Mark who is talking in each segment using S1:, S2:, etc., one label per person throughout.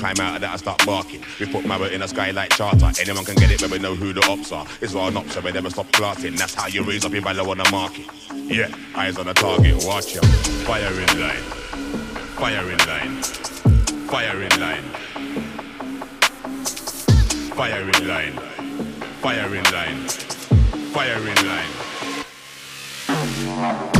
S1: Climb out of that, I start barking. We put Marrow in a skylight charter. Anyone can get it, but we know who the ops are. It's our ops, so we never stop clarting. That's how you raise up your value on the market. Yeah, eyes on the target, watch ya. Fire in line. Fire in line. Fire in line. Fire in line. Fire in line. Fire in line. Fire in line.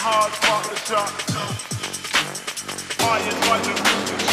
S2: hard rock the job. I invite the
S3: music.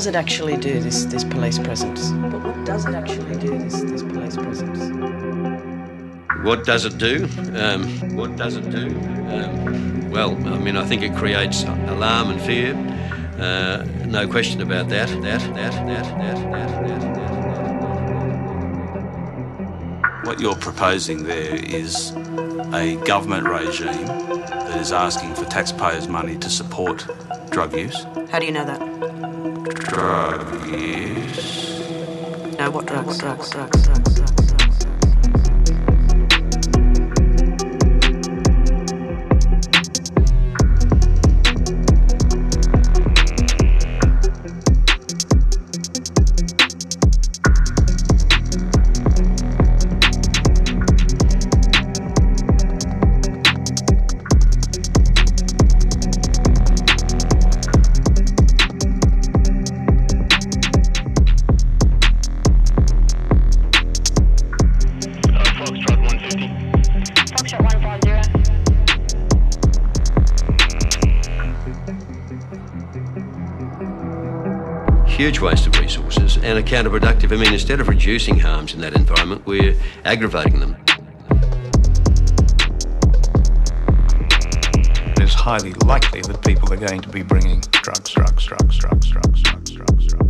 S3: Does it actually do, this, this police presence? But what does it actually do, this, this police presence?
S4: What does it do? Um, what does it do? Um, well, I mean, I think it creates alarm and fear. Uh, no question about that. That, that, that, that, that, that, that, that.
S5: What you're proposing there is a government regime that is asking for taxpayers' money to support drug use.
S3: How do you know that?
S5: Yes.
S3: Now what drugs? What drugs? Drugs.
S4: huge waste of resources and are counterproductive. I mean, instead of reducing harms in that environment, we're aggravating them.
S6: It is highly likely that people are going to be bringing drugs, drugs, drugs, drugs, drugs, drugs, drugs, drugs.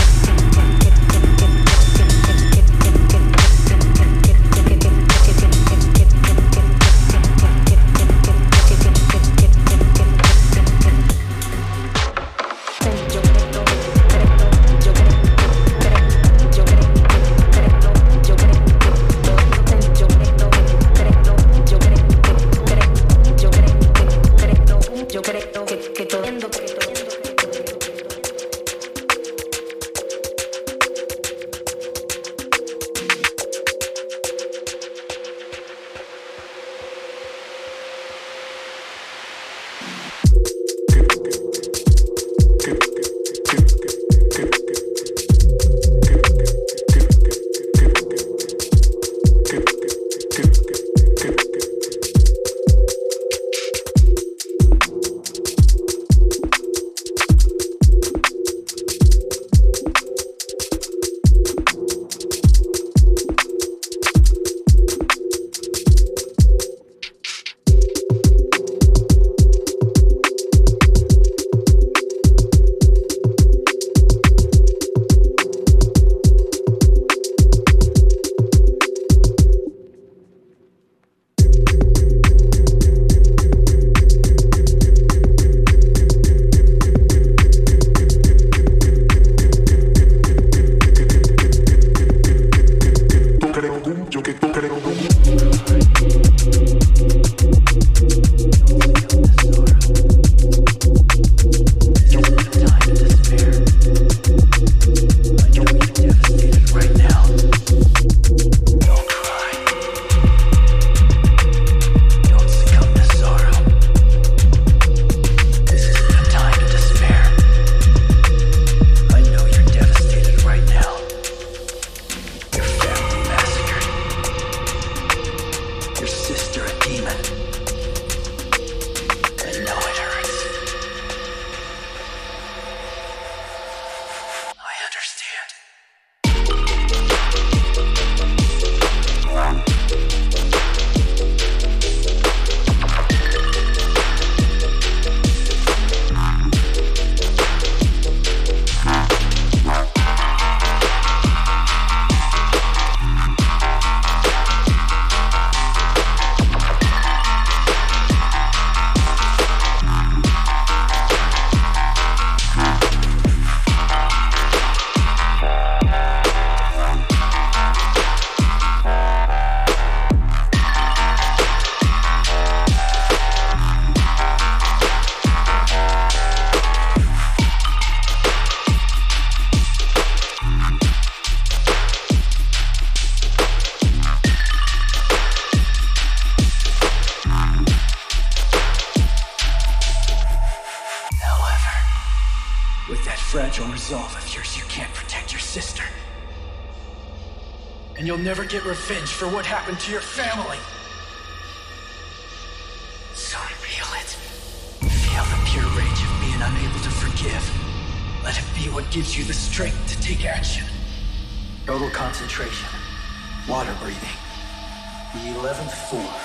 S7: revenge for what happened to your family. So feel it. Feel the pure rage of being unable to forgive. Let it be what gives you the strength to take action. Total concentration. Water breathing. The 11th form.